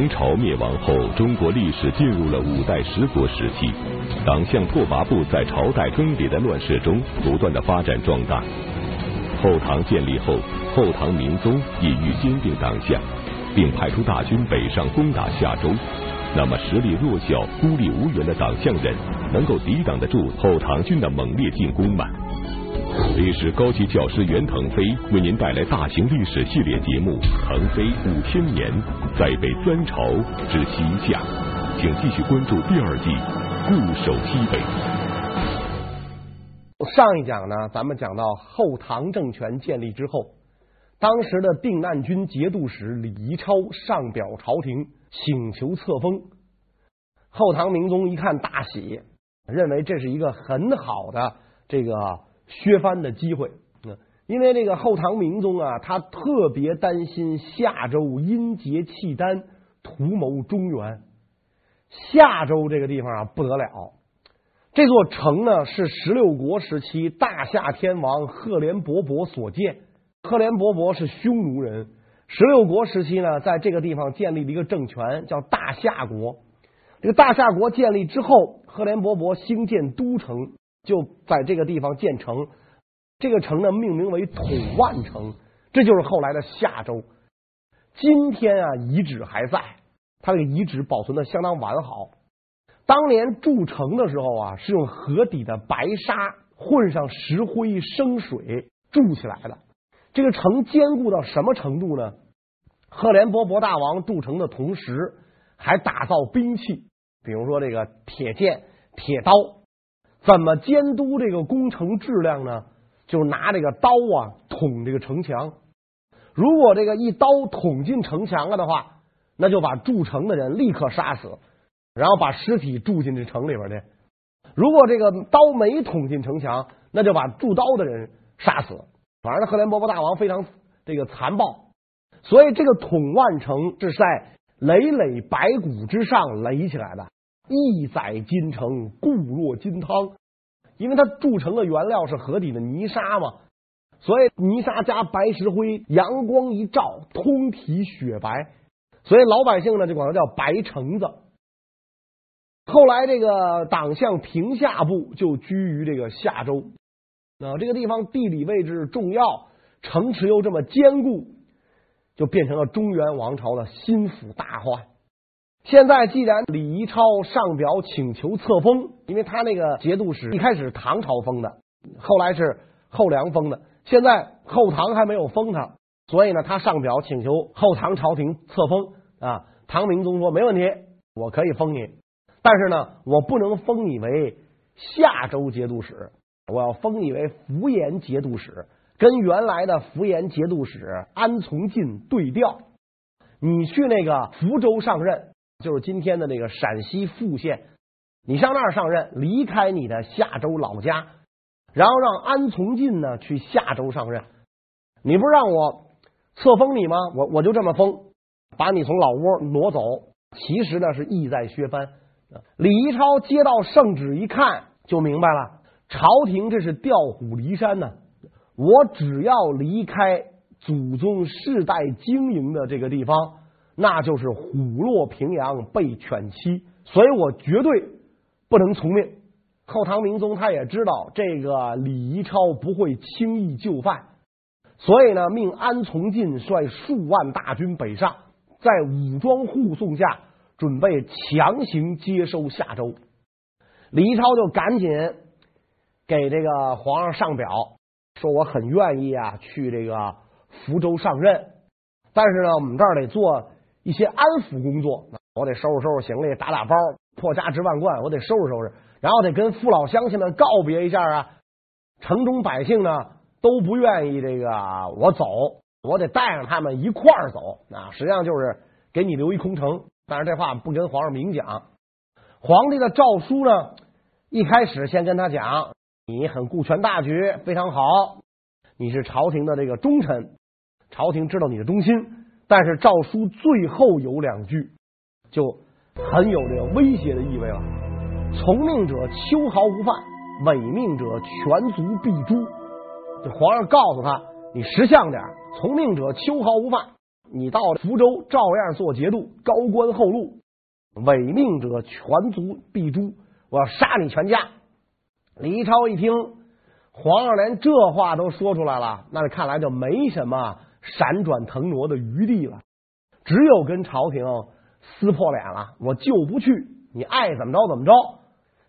唐朝灭亡后，中国历史进入了五代十国时期。党项拓跋部在朝代更迭的乱世中，不断的发展壮大。后唐建立后，后唐明宗意欲兼并党项，并派出大军北上攻打夏州。那么实力弱小、孤立无援的党项人，能够抵挡得住后唐军的猛烈进攻吗？历史高级教师袁腾飞为您带来大型历史系列节目《腾飞五千年》，再北三朝之西夏，请继续关注第二季《固守西北》。上一讲呢，咱们讲到后唐政权建立之后，当时的定难军节度使李宜超上表朝廷，请求册封。后唐明宗一看大喜，认为这是一个很好的这个。削藩的机会，因为这个后唐明宗啊，他特别担心夏州因结契丹，图谋中原。夏州这个地方啊不得了，这座城呢是十六国时期大夏天王赫连勃勃所建。赫连勃勃是匈奴人，十六国时期呢，在这个地方建立了一个政权，叫大夏国。这个大夏国建立之后，赫连勃勃兴建都城。就在这个地方建城，这个城呢命名为统万城，这就是后来的夏州。今天啊遗址还在，它这个遗址保存的相当完好。当年筑城的时候啊，是用河底的白沙混上石灰生水筑起来的。这个城坚固到什么程度呢？赫连勃勃大王筑城的同时，还打造兵器，比如说这个铁剑、铁刀。怎么监督这个工程质量呢？就拿这个刀啊捅这个城墙。如果这个一刀捅进城墙了的话，那就把筑城的人立刻杀死，然后把尸体筑进这城里边去。如果这个刀没捅进城墙，那就把筑刀的人杀死。反正赫连勃勃大王非常这个残暴，所以这个统万城是在累累白骨之上垒起来的。一载金城，固若金汤，因为它铸成的原料是河底的泥沙嘛，所以泥沙加白石灰，阳光一照，通体雪白，所以老百姓呢就管它叫白城子。后来这个党项平夏部就居于这个夏州，那这个地方地理位置重要，城池又这么坚固，就变成了中原王朝的心腹大患。现在既然李宜超上表请求册封，因为他那个节度使一开始唐朝封的，后来是后梁封的，现在后唐还没有封他，所以呢，他上表请求后唐朝廷册封啊。唐明宗说没问题，我可以封你，但是呢，我不能封你为夏州节度使，我要封你为福延节度使，跟原来的福延节度使安从进对调，你去那个福州上任。就是今天的那个陕西富县，你上那儿上任，离开你的夏州老家，然后让安从进呢去夏州上任。你不是让我册封你吗？我我就这么封，把你从老窝挪走。其实呢是意在削藩。李一超接到圣旨一看就明白了，朝廷这是调虎离山呢。我只要离开祖宗世代经营的这个地方。那就是虎落平阳被犬欺，所以我绝对不能从命。后唐明宗他也知道这个李宜超不会轻易就范，所以呢，命安从进率数万大军北上，在武装护送下，准备强行接收夏州。李宜超就赶紧给这个皇上上表，说我很愿意啊去这个福州上任，但是呢，我们这儿得做。一些安抚工作，我得收拾收拾行李，打打包，破家值万贯，我得收拾收拾，然后得跟父老乡亲们告别一下啊。城中百姓呢都不愿意这个我走，我得带上他们一块儿走啊。实际上就是给你留一空城，但是这话不跟皇上明讲。皇帝的诏书呢，一开始先跟他讲，你很顾全大局，非常好，你是朝廷的这个忠臣，朝廷知道你的忠心。但是诏书最后有两句，就很有这个威胁的意味了。从命者秋毫无犯，违命者全族必诛。这皇上告诉他，你识相点，从命者秋毫无犯，你到福州照样做节度，高官厚禄，违命者全族必诛，我要杀你全家。李一超一听，皇上连这话都说出来了，那看来就没什么闪转腾挪的余地了，只有跟朝廷撕破脸了。我就不去，你爱怎么着怎么着。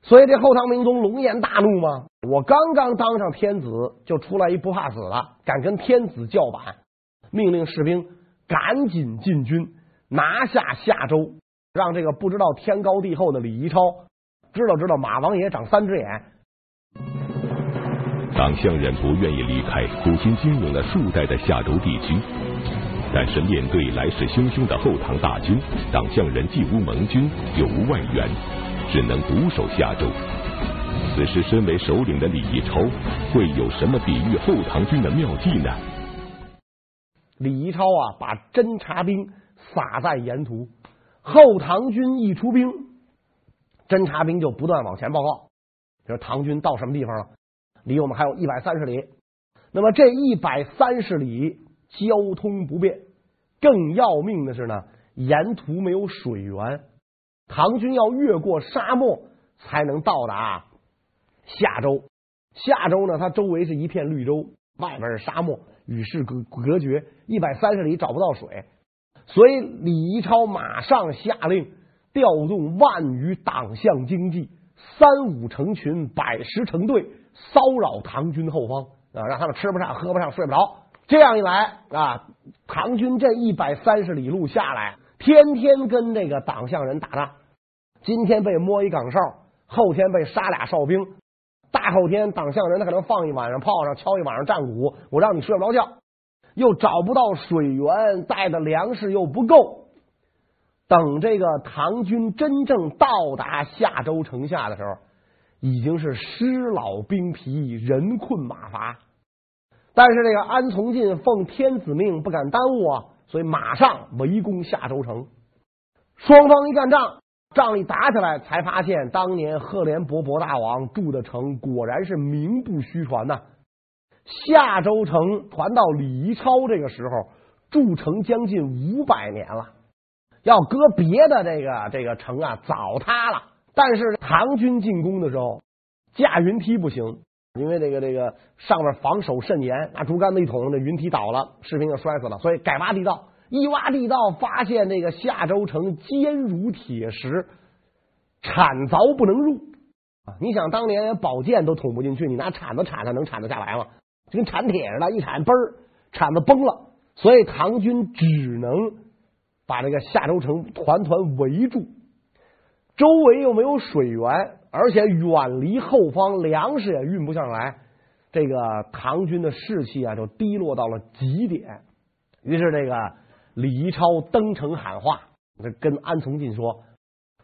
所以这后唐明宗龙颜大怒嘛？我刚刚当上天子，就出来一不怕死的，敢跟天子叫板，命令士兵赶紧进军，拿下夏州，让这个不知道天高地厚的李宜超知道知道马王爷长三只眼。党项人不愿意离开苦心经营了数代的夏州地区，但是面对来势汹汹的后唐大军，党项人既无盟军又无外援，只能独守夏州。此时，身为首领的李宜超会有什么抵御后唐军的妙计呢？李一超啊，把侦察兵撒在沿途，后唐军一出兵，侦察兵就不断往前报告，就是唐军到什么地方了，离我们还有一百三十里。那么这一百三十里交通不便，更要命的是呢，沿途没有水源，唐军要越过沙漠才能到达。夏州，夏州呢，它周围是一片绿洲，外边是沙漠，与世隔隔绝，一百三十里找不到水，所以李宜超马上下令调动万余党项经济，三五成群，百十成队，骚扰唐军后方啊，让他们吃不上、喝不上、睡不着。这样一来啊，唐军这一百三十里路下来，天天跟这个党项人打仗，今天被摸一岗哨，后天被杀俩哨兵。大后天，党项人他可能放一晚上炮仗，敲一晚上战鼓，我让你睡不着觉，又找不到水源，带的粮食又不够。等这个唐军真正到达夏州城下的时候，已经是尸老兵疲，人困马乏。但是这个安从进奉天子命，不敢耽误啊，所以马上围攻夏州城。双方一干仗。仗一打起来，才发现当年赫连勃勃大王筑的城果然是名不虚传呐。夏州城传到李宜超这个时候，筑城将近五百年了。要搁别的这个这个城啊，早塌了。但是唐军进攻的时候，架云梯不行，因为这个这个上面防守甚严，拿竹竿子一捅，那云梯倒了，士兵就摔死了。所以改挖地道。一挖地道，发现这个夏州城坚如铁石，铲凿不能入啊！你想当年连宝剑都捅不进去，你拿铲子铲它能铲得下来吗？就跟铲铁似的，一铲嘣儿，铲子崩了。所以唐军只能把这个夏州城团团围住，周围又没有水源，而且远离后方，粮食也运不上来，这个唐军的士气啊就低落到了极点。于是这个。李宜超登城喊话，跟安从进说：“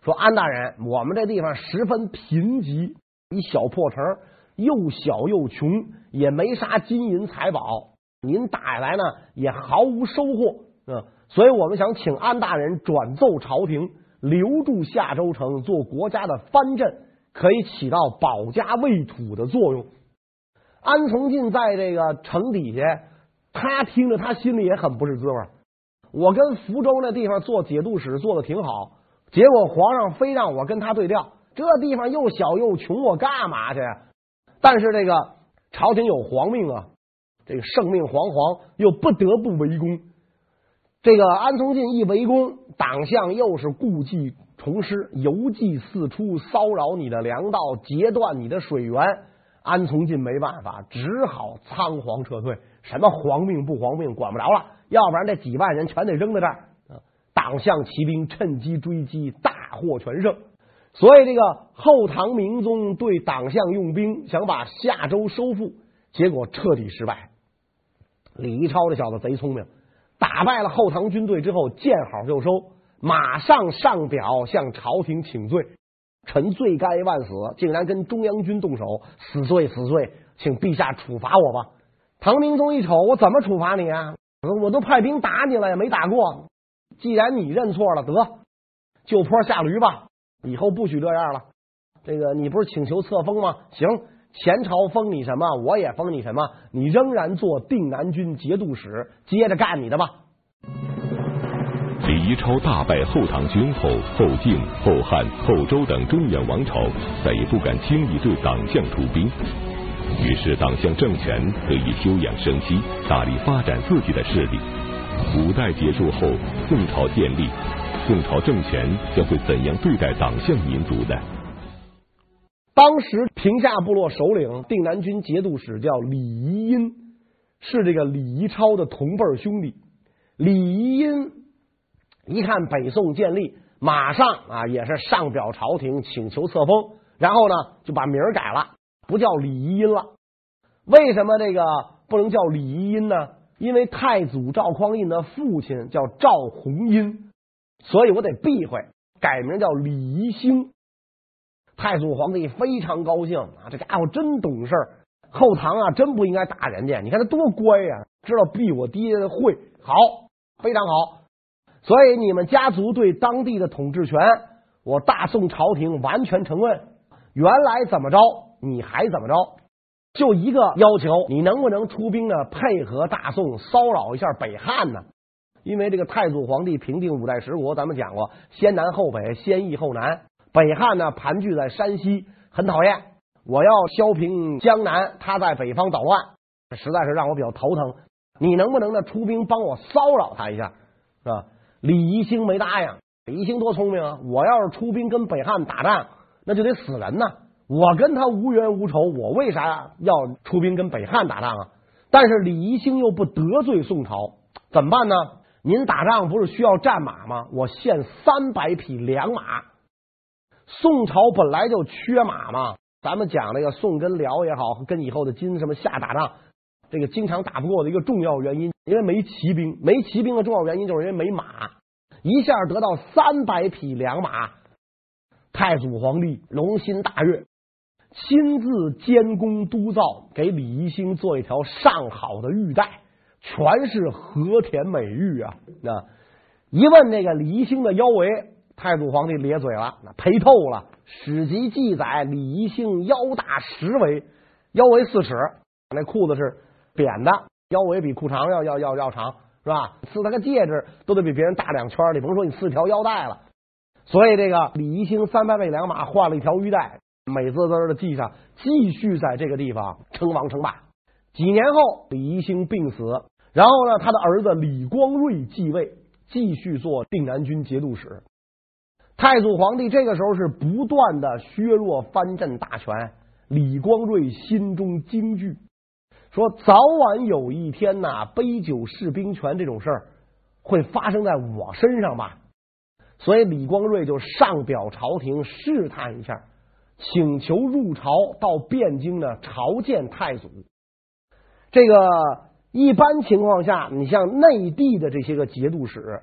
说安大人，我们这地方十分贫瘠，一小破城，又小又穷，也没啥金银财宝。您打下来呢，也毫无收获。嗯，所以我们想请安大人转奏朝廷，留住夏州城，做国家的藩镇，可以起到保家卫土的作用。”安从进在这个城底下，他听着，他心里也很不是滋味。我跟福州那地方做节度使做的挺好，结果皇上非让我跟他对调，这地方又小又穷，我干嘛去？但是这个朝廷有皇命啊，这个圣命煌煌，又不得不围攻。这个安从进一围攻，党项又是故技重施，游骑四出，骚扰你的粮道，截断你的水源。安从进没办法，只好仓皇撤退。什么皇命不皇命，管不着了。要不然这几万人全得扔在这儿。党项骑兵趁机追击，大获全胜。所以这个后唐明宗对党项用兵，想把夏州收复，结果彻底失败。李宜超这小子贼聪明，打败了后唐军队之后，见好就收，马上上表向朝廷请罪。臣罪该万死，竟然跟中央军动手，死罪死罪，请陛下处罚我吧。唐明宗一瞅，我怎么处罚你啊？我都派兵打你了，也没打过。既然你认错了，得就坡下驴吧，以后不许这样了。这个你不是请求册封吗？行，前朝封你什么，我也封你什么，你仍然做定南军节度使，接着干你的吧。李宜超大败后唐军后，后晋、后汉、后周等中原王朝再也不敢轻易对党项出兵，于是党项政权得以休养生息，大力发展自己的势力。五代结束后，宋朝建立，宋朝政权将会怎样对待党项民族呢？当时平夏部落首领定南军节度使叫李宜音，是这个李宜超的同辈兄弟。李宜音一看北宋建立，马上啊也是上表朝廷请求册封，然后呢就把名改了，不叫李宜音了。为什么这个不能叫李宜音呢？因为太祖赵匡胤的父亲叫赵弘殷，所以我得避讳，改名叫李宜兴。太祖皇帝非常高兴啊，这家伙真懂事。后唐啊，真不应该打人家，你看他多乖呀，知道避我爹的讳，好，非常好。所以你们家族对当地的统治权，我大宋朝廷完全承认。原来怎么着，你还怎么着，就一个要求，你能不能出兵呢？配合大宋骚扰一下北汉呢？因为这个太祖皇帝平定五代十国，咱们讲过，先南后北，先易后难。北汉呢盘踞在山西，很讨厌。我要削平江南，他在北方捣乱，实在是让我比较头疼。你能不能呢出兵帮我骚扰他一下，是吧？李宜兴没答应。李宜兴多聪明啊！我要是出兵跟北汉打仗，那就得死人呐。我跟他无冤无仇，我为啥要出兵跟北汉打仗啊？但是李宜兴又不得罪宋朝，怎么办呢？您打仗不是需要战马吗？我献三百匹良马。宋朝本来就缺马嘛，咱们讲那个宋跟辽也好，跟以后的金什么夏打仗，这个经常打不过的一个重要原因，因为没骑兵，没骑兵的重要原因就是因为没马，一下得到三百匹良马，太祖皇帝龙心大悦，亲自监工督造，给李宜兴做一条上好的玉带，全是和田美玉啊！那一问那个李宜兴的腰围。太祖皇帝咧嘴了，那赔透了。史籍记载，李宜兴腰大十围，腰围四尺，那裤子是扁的，腰围比裤长要要要要长，是吧？赐他个戒指都得比别人大两圈，你甭说你赐条腰带了。所以这个李宜兴三百匹良马换了一条玉带，美滋滋的记上，继续在这个地方称王称霸。几年后，李宜兴病死，然后呢，他的儿子李光瑞继位，继续做定南军节度使。太祖皇帝这个时候是不断的削弱藩镇大权，李光瑞心中惊惧，说早晚有一天呐，杯酒释兵权这种事儿会发生在我身上吧？所以李光瑞就上表朝廷试探一下，请求入朝到汴京呢朝见太祖。这个一般情况下，你像内地的这些个节度使。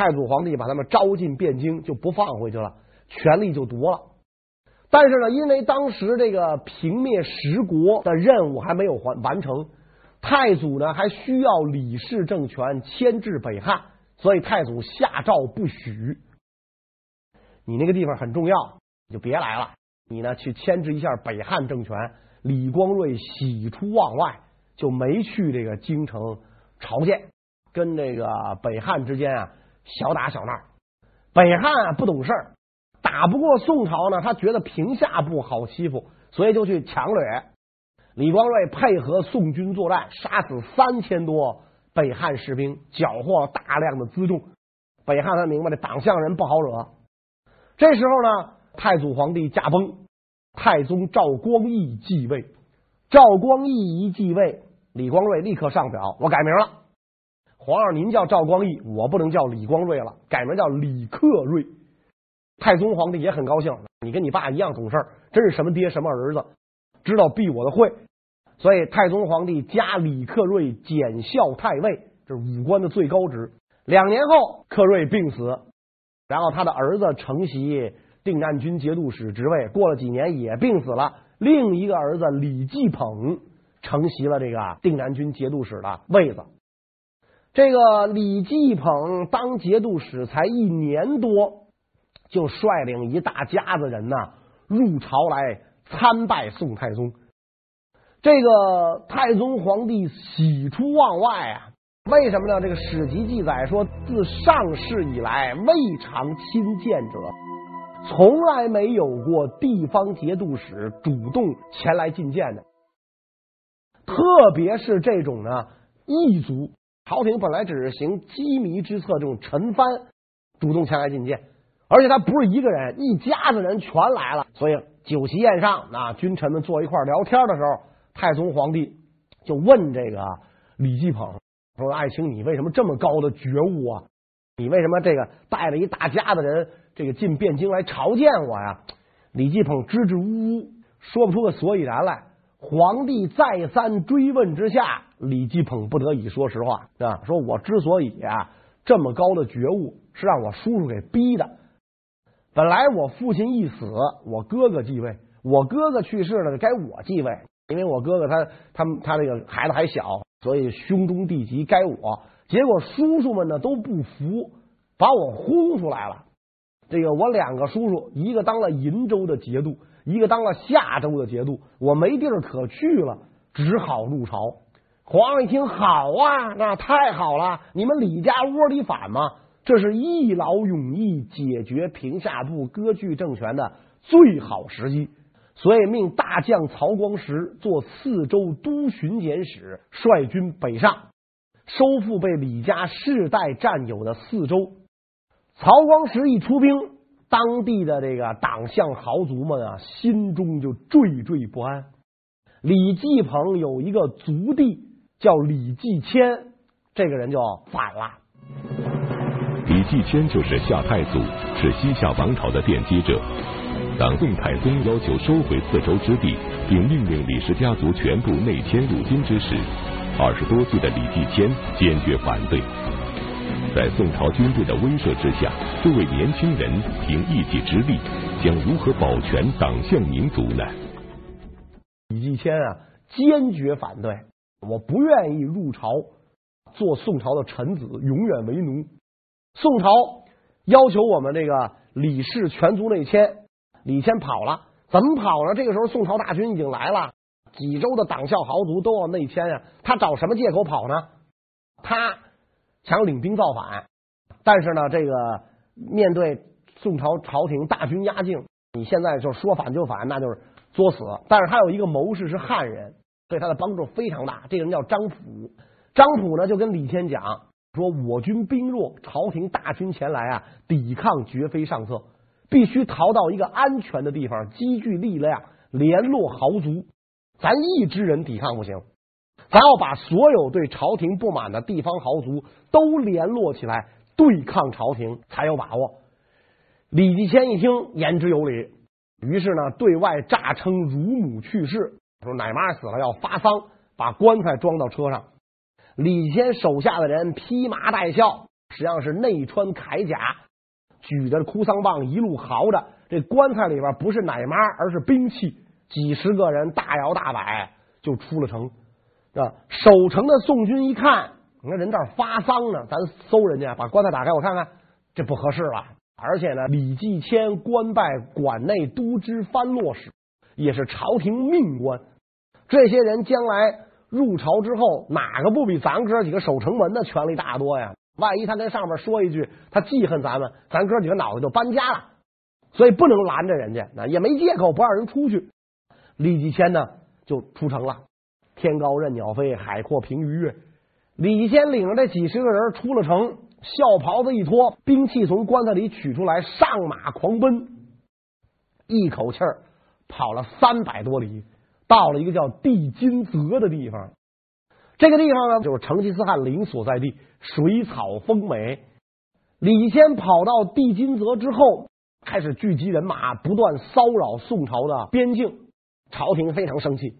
太祖皇帝把他们招进汴京，就不放回去了，权力就夺了。但是呢，因为当时这个平灭十国的任务还没有完完成，太祖呢还需要李氏政权牵制北汉，所以太祖下诏不许。你那个地方很重要，你就别来了。你呢去牵制一下北汉政权。李光瑞喜出望外，就没去这个京城朝见，跟这个北汉之间啊。小打小闹，北汉不懂事儿，打不过宋朝呢，他觉得平夏不好欺负，所以就去强掠。李光瑞配合宋军作战，杀死三千多北汉士兵，缴获大量的辎重。北汉他明白这党项人不好惹。这时候呢，太祖皇帝驾崩，太宗赵光义继位。赵光义一继位，李光瑞立刻上表，我改名了。皇上，您叫赵光义，我不能叫李光瑞了，改名叫李克瑞。太宗皇帝也很高兴，你跟你爸一样懂事，真是什么爹什么儿子，知道避我的讳。所以太宗皇帝加李克瑞检校太尉，这是武官的最高职。两年后，克瑞病死，然后他的儿子承袭定南军节度使职位，过了几年也病死了。另一个儿子李继捧承袭了这个定南军节度使的位子。这个李继捧当节度使才一年多，就率领一大家子人呐入朝来参拜宋太宗。这个太宗皇帝喜出望外啊，为什么呢？这个史籍记载说，自上世以来，未尝亲见者，从来没有过地方节度使主动前来觐见的。特别是这种呢，异族朝廷本来只是行机密之策，这种陈蕃主动前来觐见，而且他不是一个人，一家子人全来了。所以酒席宴上，那君臣们坐一块聊天的时候，太宗皇帝就问这个李继捧说：“爱卿，你为什么这么高的觉悟啊？你为什么这个带了一大家子人这个进汴京来朝见我呀？”李继捧支支吾吾说不出个所以然来。皇帝再三追问之下，李继捧不得已说实话啊，说我之所以啊这么高的觉悟，是让我叔叔给逼的。本来我父亲一死，我哥哥继位，我哥哥去世了，该我继位，因为我哥哥他他他这个孩子还小，所以兄终弟及该我。结果叔叔们呢都不服，把我轰出来了。这个我两个叔叔，一个当了银州的节度。一个当了夏州的节度，我没地儿可去了，只好入朝。皇上一听，好啊，那太好了！你们李家窝里反吗？这是一劳永逸解决平夏部割据政权的最好时机，所以命大将曹光实做四州都巡检使，率军北上，收复被李家世代占有的四州。曹光实一出兵。当地的这个党项豪族们啊，心中就惴惴不安。李继鹏有一个族弟叫李继迁，这个人就反了。李继迁就是夏太祖，是西夏王朝的奠基者。当宋太宗要求收回四州之地，并命令李氏家族全部内迁入京之时，二十多岁的李继迁坚决反对。在宋朝军队的威慑之下，这位年轻人凭一己之力，将如何保全党项民族呢？李继迁啊，坚决反对，我不愿意入朝做宋朝的臣子，永远为奴。宋朝要求我们这个李氏全族内迁，李谦跑了，怎么跑呢？这个时候宋朝大军已经来了，几州的党项豪族都要内迁呀，他找什么借口跑呢？他。想领兵造反，但是呢，这个面对宋朝朝廷大军压境，你现在就说反就反，那就是作死。但是他有一个谋士是汉人，对他的帮助非常大。这个人叫张普，张普呢就跟李谦讲说：“我军兵弱，朝廷大军前来啊，抵抗绝非上策，必须逃到一个安全的地方，积聚力量，联络豪族，咱一支人抵抗不行。”咱要把所有对朝廷不满的地方豪族都联络起来对抗朝廷，才有把握。李继迁一听言之有理，于是呢对外诈称乳母去世，说奶妈死了要发丧，把棺材装到车上。李谦手下的人披麻戴孝，实际上是内穿铠甲，举着哭丧棒一路嚎着。这棺材里边不是奶妈，而是兵器。几十个人大摇大摆就出了城。啊！守城的宋军一看，你看人这儿发丧呢，咱搜人家，把棺材打开，我看看，这不合适了。而且呢，李继迁官拜管内都知藩珞使，也是朝廷命官。这些人将来入朝之后，哪个不比咱哥几个守城门的权力大多呀？万一他跟上面说一句，他记恨咱们，咱哥几个脑袋就搬家了。所以不能拦着人家，那也没借口不让人出去。李继迁呢，就出城了。天高任鸟飞，海阔凭鱼跃。李继迁领着这几十个人出了城，孝袍子一脱，兵器从棺材里取出来，上马狂奔，一口气儿跑了三百多里，到了一个叫地金泽的地方。这个地方呢，就是成吉思汗陵所在地，水草丰美。李谦跑到地金泽之后，开始聚集人马，不断骚扰宋朝的边境，朝廷非常生气。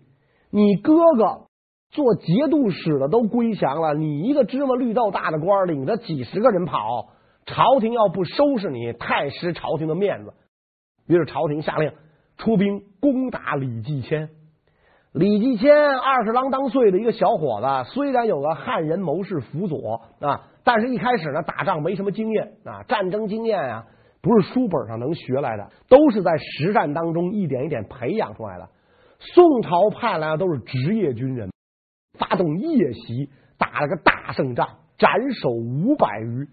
你哥哥做节度使的都归降了，你一个芝麻绿豆大的官领着几十个人跑，朝廷要不收拾你，太失朝廷的面子。于是朝廷下令出兵攻打李继迁。李继迁二十郎当岁的一个小伙子，虽然有个汉人谋士辅佐啊，但是一开始呢打仗没什么经验啊，战争经验啊不是书本上能学来的，都是在实战当中一点一点培养出来的。宋朝派来的都是职业军人，发动夜袭，打了个大胜仗，斩首五百余。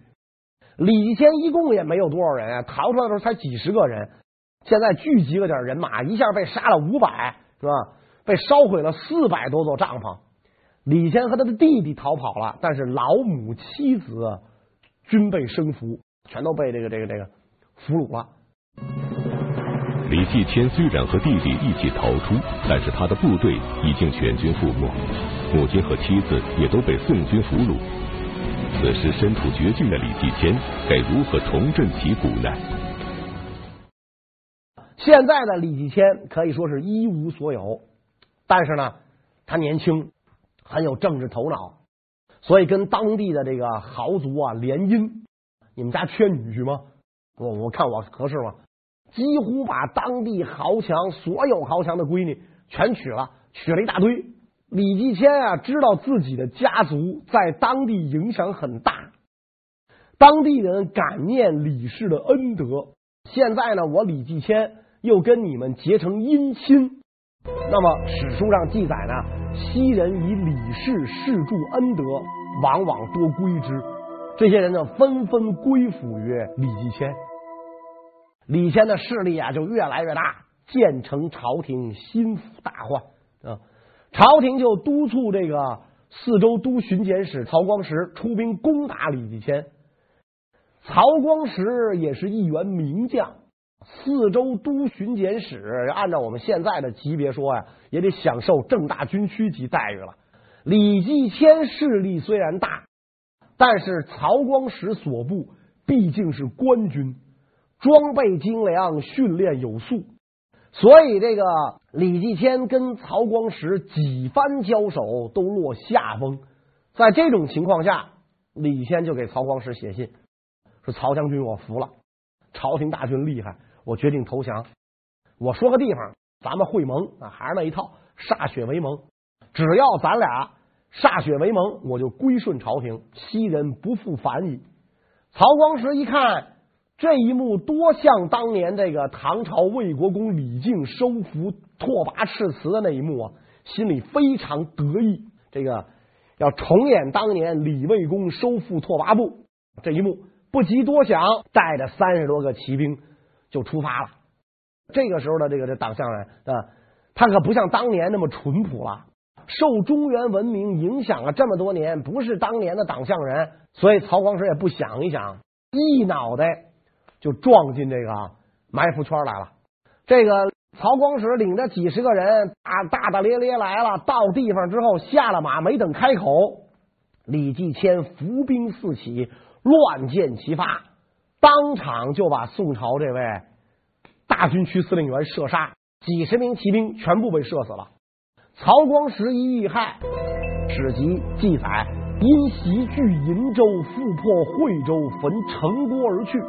李继迁一共也没有多少人啊，逃出来的时候才几十个人。现在聚集了点人马，一下被杀了五百，是吧？被烧毁了四百多座帐篷。李谦和他的弟弟逃跑了，但是老母妻子均被生俘，全都被这个这个这个俘虏了。李继迁虽然和弟弟一起逃出，但是他的部队已经全军覆没，母亲和妻子也都被宋军俘虏。此时身处绝境的李继迁该如何重振旗鼓呢？现在的李继迁可以说是一无所有，但是呢，他年轻。很有政治头脑，所以跟当地的这个豪族啊联姻。你们家缺女婿吗？我我看我合适吗？几乎把当地豪强所有豪强的闺女全娶了，娶了一大堆。李继迁啊，知道自己的家族在当地影响很大，当地人感念李氏的恩德。现在呢，我李继迁又跟你们结成姻亲，那么史书上记载呢？昔人以李氏世助恩德，往往多归之。这些人呢，纷纷归附于李继迁。李谦的势力啊，就越来越大，渐成朝廷心腹大患啊。朝廷就督促这个四州都巡检使曹光实出兵攻打李继迁。曹光实也是一员名将。四州都巡检使，按照我们现在的级别说呀，也得享受正大军区级待遇了。李继迁势力虽然大，但是曹光实所部毕竟是官军，装备精良，训练有素，所以这个李继迁跟曹光实几番交手都落下风。在这种情况下，李谦就给曹光实写信说：“曹将军，我服了，朝廷大军厉害。”我决定投降。我说个地方，咱们会盟啊，还是那一套，歃血为盟。只要咱俩歃血为盟，我就归顺朝廷，昔人不复反矣。曹光实一看这一幕，多像当年这个唐朝魏国公李靖收服拓跋赤辞的那一幕啊，心里非常得意。这个要重演当年李魏公收复拓跋部这一幕，不及多想，带着三十多个骑兵。就出发了。这个时候的这个这党项人啊，他可不像当年那么淳朴了。受中原文明影响了这么多年，不是当年的党项人，所以曹光实也不想一想，一脑袋就撞进这个埋伏圈来了。这个曹光实领着几十个人啊，大大咧咧来了。到地方之后，下了马，没等开口，李继迁伏兵四起，乱箭齐发。当场就把宋朝这位大军区司令员射杀，几十名骑兵全部被射死了。曹光实一遇害，史籍记载因袭据银州，复破惠州，焚城郭而去。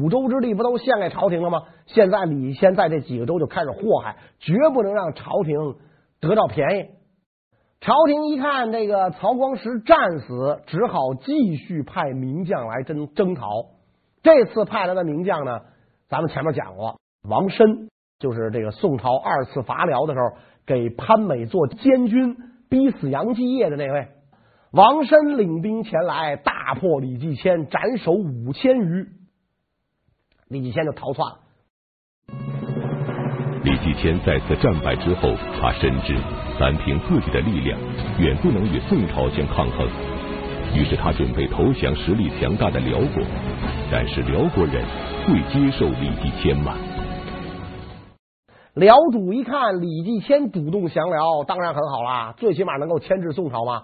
五州之地不都献给朝廷了吗？现在李迁在这几个州就开始祸害，绝不能让朝廷得到便宜。朝廷一看这个曹光实战死，只好继续派名将来征征讨。这次派来的名将呢，咱们前面讲过，王申就是这个宋朝二次伐辽的时候给潘美做监军、逼死杨继业的那位。王申领兵前来，大破李继迁，斩首五千余。李继迁就逃窜了。李继迁在此战败之后，他深知。单凭自己的力量，远不能与宋朝相抗衡。于是他准备投降实力强大的辽国，但是辽国人会接受李继迁吗？辽主一看李继迁主动降辽，当然很好啦，最起码能够牵制宋朝嘛。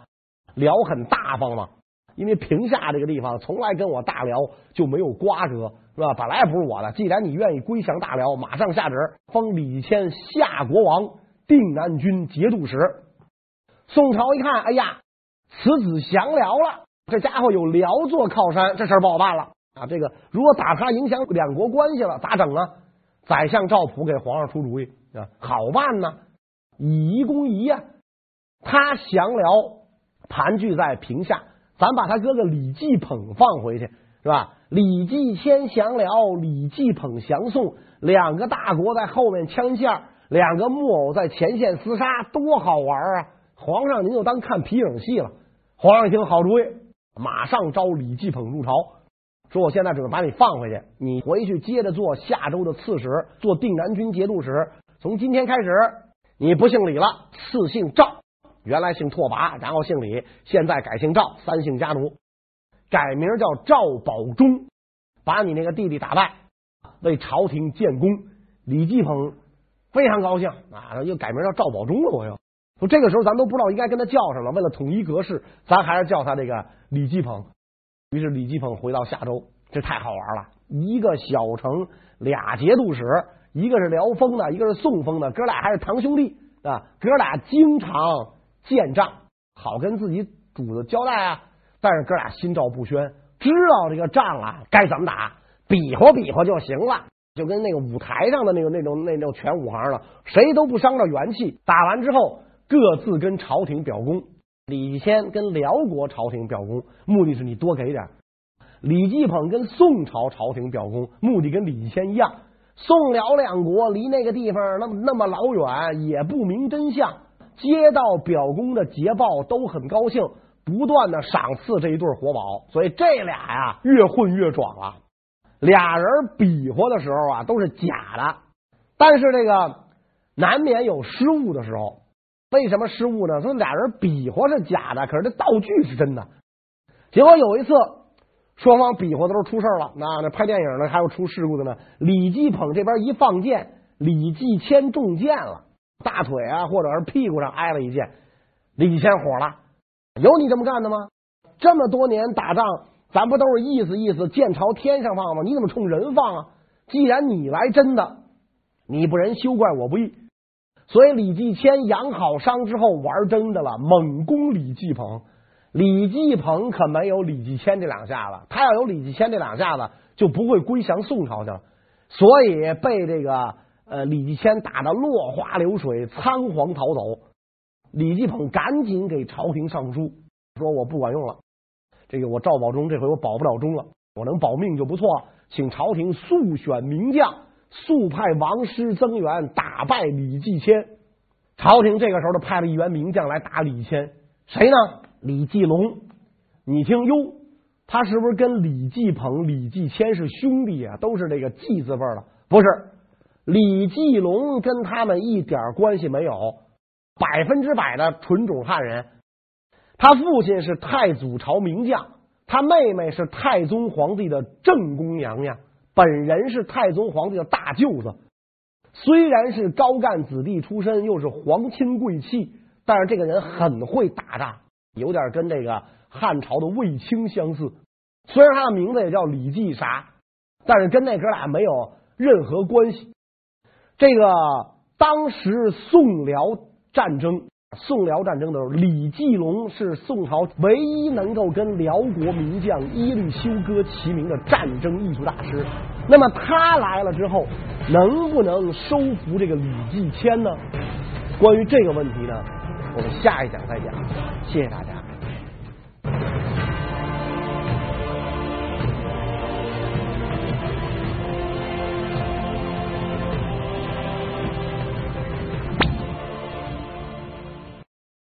辽很大方嘛，因为平夏这个地方从来跟我大辽就没有瓜葛，是吧？本来也不是我的，既然你愿意归降大辽，马上下旨封李继迁夏国王。定南军节度使，宋朝一看，哎呀，此子降辽了，这家伙有辽做靠山，这事儿不好办了啊！这个如果打他影响两国关系了，咋整啊？宰相赵普给皇上出主意啊，好办呢，以夷攻夷呀。他降辽盘踞在平夏，咱把他哥哥李继捧放回去，是吧？李继迁降辽，李继捧降宋，两个大国在后面枪下。两个木偶在前线厮杀，多好玩啊！皇上您就当看皮影戏了。皇上一听好主意，马上招李继捧入朝，说我现在准备把你放回去，你回去接着做夏州的刺史，做定南军节度使。从今天开始，你不姓李了，赐姓赵，原来姓拓跋，然后姓李，现在改姓赵，三姓家奴，改名叫赵保忠，把你那个弟弟打败，为朝廷建功。李继捧非常高兴啊，又改名叫赵保忠了。我又说这个时候咱都不知道应该跟他叫什么，为了统一格式，咱还是叫他这个李继鹏。于是李继鹏回到夏州，这太好玩了，一个小城俩节度使。一个是辽封的，一个是宋封的，哥俩还是堂兄弟啊！哥俩经常见仗，好跟自己主子交代啊。但是哥俩心照不宣，知道这个仗啊该怎么打，比划比划就行了，就跟那个舞台上的那个那种那种全武行了，谁都不伤着元气。打完之后，各自跟朝廷表功。李谦跟辽国朝廷表功，目的是你多给点；李继捧跟宋朝朝廷表功，目的跟李谦一样。宋辽两国离那个地方那么那么老远，也不明真相。接到表功的捷报，都很高兴，不断的赏赐这一对活宝。所以这俩呀，越混越壮了。俩人比划的时候啊，都是假的，但是这个难免有失误的时候。为什么失误呢？说俩人比划是假的，可是这道具是真的。结果有一次。双方比划的时候出事了，那那拍电影呢还有出事故的呢。李继捧这边一放箭，李继迁中箭了，大腿啊或者是屁股上挨了一箭。李继迁火了，有你这么干的吗？这么多年打仗，咱不都是意思意思，箭朝天上放吗？你怎么冲人放啊？既然你来真的，你不仁休怪我不义。所以李继迁养好伤之后玩真的了，猛攻李继捧。李继捧可没有李继迁这两下子，他要有李继迁这两下子，就不会归降宋朝去了。所以被这个呃李继迁打得落花流水，仓皇逃走。李继捧赶紧给朝廷上书，说我不管用了，这个我赵保忠这回我保不了忠了，我能保命就不错，请朝廷速选名将，速派王师增援，打败李继迁。朝廷这个时候就派了一员名将来打李迁，谁呢？李继龙，你听哟，他是不是跟李继捧、李继迁是兄弟啊？都是这个继字辈的？不是，李继龙跟他们一点关系没有，百分之百的纯种汉人。他父亲是太祖朝名将，他妹妹是太宗皇帝的正宫娘娘，本人是太宗皇帝的大舅子。虽然是高干子弟出身，又是皇亲贵戚，但是这个人很会打仗。有点跟这个汉朝的卫青相似，虽然他的名字也叫李继啥，但是跟那哥俩没有任何关系。这个当时宋辽战争，宋辽战争的时候，李继龙是宋朝唯一能够跟辽国名将耶律休哥齐名的战争艺术大师。那么他来了之后，能不能收服这个李继迁呢？关于这个问题呢？我们下一讲再讲，谢谢大家。